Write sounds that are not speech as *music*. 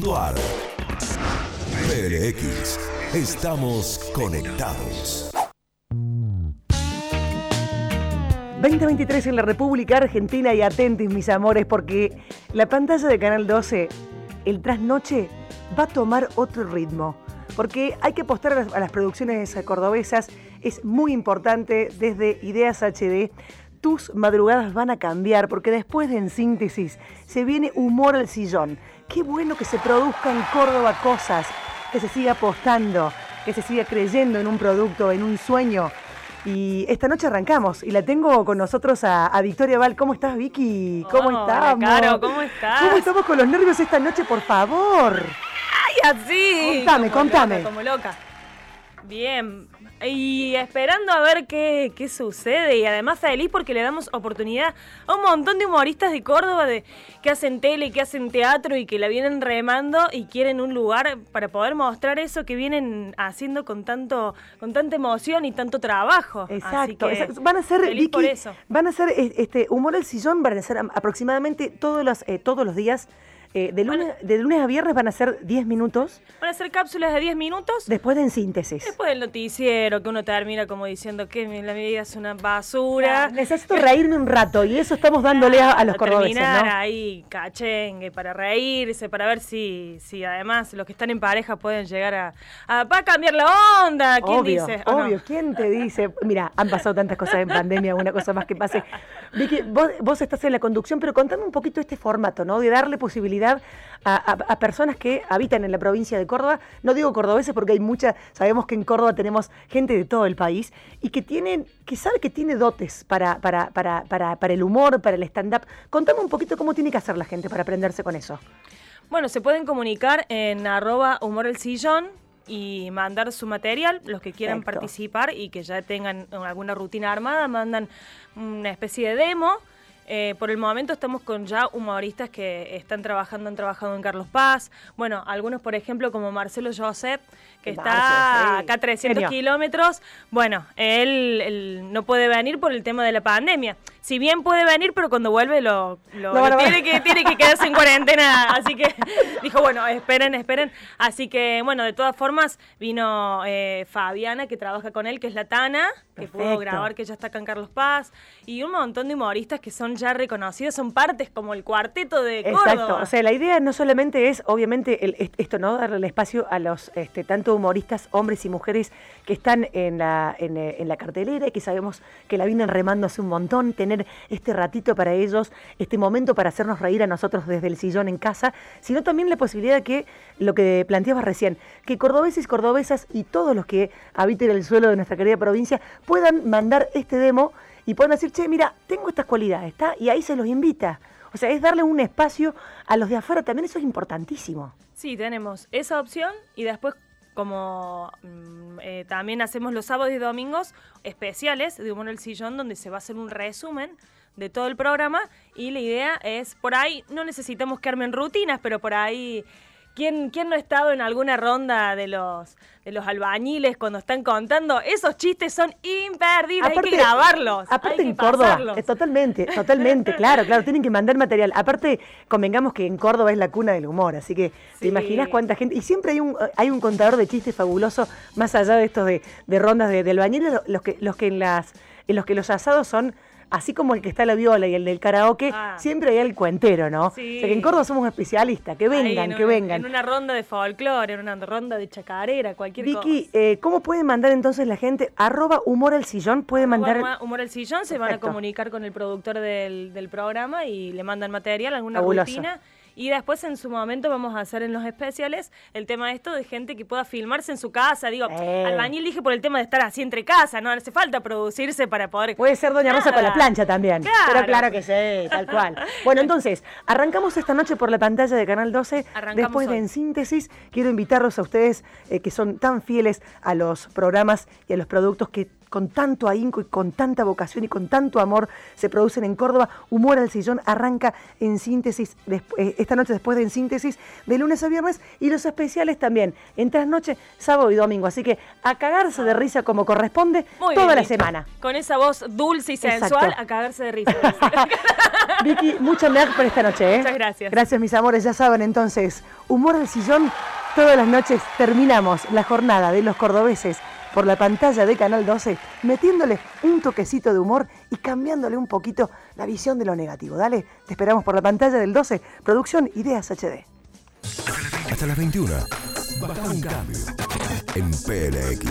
www.radioconvoca.com.ar PLX, estamos conectados. 2023 en la República Argentina y atentis mis amores porque la pantalla de Canal 12, el trasnoche, va a tomar otro ritmo. Porque hay que apostar a las, a las producciones cordobesas, es muy importante desde Ideas HD. Tus madrugadas van a cambiar porque después de En Síntesis se viene humor al sillón. Qué bueno que se produzca en Córdoba cosas, que se siga apostando, que se siga creyendo en un producto, en un sueño. Y esta noche arrancamos y la tengo con nosotros a, a Victoria Val. ¿Cómo estás, Vicky? ¿Cómo Hola, estamos? Caro, ¿cómo estás? ¿Cómo estamos con los nervios esta noche, por favor? ¡Ay, así! Contame, Como contame. loca, como loca. Bien. Y esperando a ver qué, qué sucede. Y además feliz porque le damos oportunidad a un montón de humoristas de Córdoba de, que hacen tele, que hacen teatro y que la vienen remando y quieren un lugar para poder mostrar eso que vienen haciendo con tanto, con tanta emoción y tanto trabajo. Así Exacto, que exacto. Van a ser, Vicky, por eso. van a ser este humor al sillón, van a ser am- aproximadamente todos los, eh, todos los días. Eh, de, lunes, de lunes a viernes van a ser 10 minutos, Van a ser cápsulas de 10 minutos. después de En Síntesis. Después del noticiero, que uno termina como diciendo que la vida es una basura. Necesito reírme un rato y eso estamos dándole a, a los cordobeses, terminar ¿no? ahí cachengue para reírse, para ver si, si además los que están en pareja pueden llegar a, a, a cambiar la onda. ¿Quién obvio, dice? ¿O no? obvio. ¿Quién te dice? Mira, han pasado tantas cosas en pandemia, una cosa más que pase. Vicky, vos, vos estás en la conducción, pero contame un poquito este formato, ¿no? De darle posibilidad a, a- a personas que habitan en la provincia de Córdoba. No digo cordobeses porque hay mucha, sabemos que en Córdoba tenemos gente de todo el país y que tienen, que sabe que tiene dotes para, para, para, para, para el humor, para el stand-up. Contame un poquito cómo tiene que hacer la gente para aprenderse con eso. Bueno, se pueden comunicar en arroba humor el sillón y mandar su material, los que quieran Perfecto. participar y que ya tengan alguna rutina armada, mandan una especie de demo. Eh, por el momento estamos con ya humoristas que están trabajando, han trabajado en Carlos Paz. Bueno, algunos, por ejemplo, como Marcelo Josep, que está sí. acá a 300 Genio. kilómetros. Bueno, él, él no puede venir por el tema de la pandemia. Si bien puede venir, pero cuando vuelve lo, tiene, que, tiene que quedarse en cuarentena. Así que *laughs* dijo, bueno, esperen, esperen. Así que, bueno, de todas formas, vino eh, Fabiana, que trabaja con él, que es la Tana, que pudo grabar, que ya está acá en Carlos Paz. Y un montón de humoristas que son ya reconocidos, son partes como el cuarteto de Exacto, Córdoba. o sea, la idea no solamente es, obviamente, el- est- esto, ¿no? Darle el espacio a los, este, tanto humoristas, hombres y mujeres que están en la, en, eh, en la cartelera y que sabemos que la vienen remando hace un montón, tener este ratito para ellos, este momento para hacernos reír a nosotros desde el sillón en casa, sino también la posibilidad de que, lo que planteabas recién, que cordobeses y cordobesas y todos los que habiten el suelo de nuestra querida provincia puedan mandar este demo y puedan decir, che, mira, tengo estas cualidades, ¿está? Y ahí se los invita. O sea, es darle un espacio a los de afuera, también eso es importantísimo. Sí, tenemos esa opción y después como mm, eh, también hacemos los sábados y domingos especiales de Humor el Sillón donde se va a hacer un resumen de todo el programa y la idea es, por ahí no necesitamos que armen rutinas, pero por ahí, ¿quién, quién no ha estado en alguna ronda de los, de los albañiles cuando están contando? Esos chistes son imperdibles, hay que grabarlos. Aparte hay que en Córdoba, pasarlos. eh, totalmente, totalmente, claro, claro, tienen que mandar material. Aparte, convengamos que en Córdoba es la cuna del humor, así que te imaginas cuánta gente. Y siempre hay un, hay un contador de chistes fabuloso, más allá de estos de, de rondas de, de albañiles, lo- los que, los que en las, en los que los asados son. Así como el que está la viola y el del karaoke, Ah. siempre hay el cuentero, ¿no? Sí. O sea que en Córdoba somos especialistas, que vengan, en que un- vengan. En una ronda de folclore, en una ronda de chacarera, cualquier Vicky, cosa. eh, ¿cómo puede mandar entonces la gente? Arroba humor al sillón, puede mandar. Humor, Humor el Sillón, se van a comunicar con el productor del, del programa y le mandan material, alguna Fabuloso. rutina. Y después en su momento vamos a hacer en los especiales el tema esto de gente que pueda filmarse en su casa. Digo, Eh. albañil dije por el tema de estar así entre casa, no hace falta producirse para poder... Puede ser Doña Rosa con la Nada. plancha también. Claro. Pero claro que sí, tal cual. Bueno, *laughs* entonces, arrancamos esta noche por la pantalla de Canal 12. Arrancamos Después de. En Síntesis, quiero invitarlos a ustedes eh, que son tan fieles a los programas y a los productos que con tanto ahínco y con tanta vocación y con tanto amor se producen en Córdoba. Humor al sillón arranca en síntesis, eh, esta noche después de En Síntesis, de lunes a viernes, y los especiales también, en trasnoche, sábado y domingo. Así que a cagarse de risa como corresponde toda la semana. Con esa voz dulce y sensual, a cagarse de risa. *laughs* Vicky, muchas gracias por esta noche. ¿eh? Muchas gracias. Gracias, mis amores. Ya saben entonces, humor al sillón. Todas las noches terminamos la jornada de los cordobeses por la pantalla de Canal 12, metiéndole un toquecito de humor y cambiándole un poquito la visión de lo negativo. Dale, te esperamos por la pantalla del 12, producción Ideas HD. Hasta las 21. Baja un cambio en PLX.